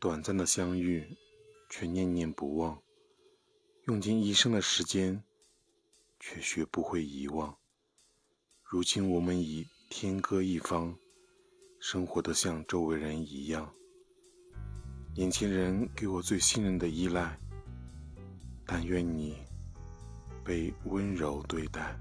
短暂的相遇却念念不忘。用尽一生的时间却学不会遗忘。如今我们已天各一方生活的像周围人一样。年轻人给我最信任的依赖但愿你被温柔对待。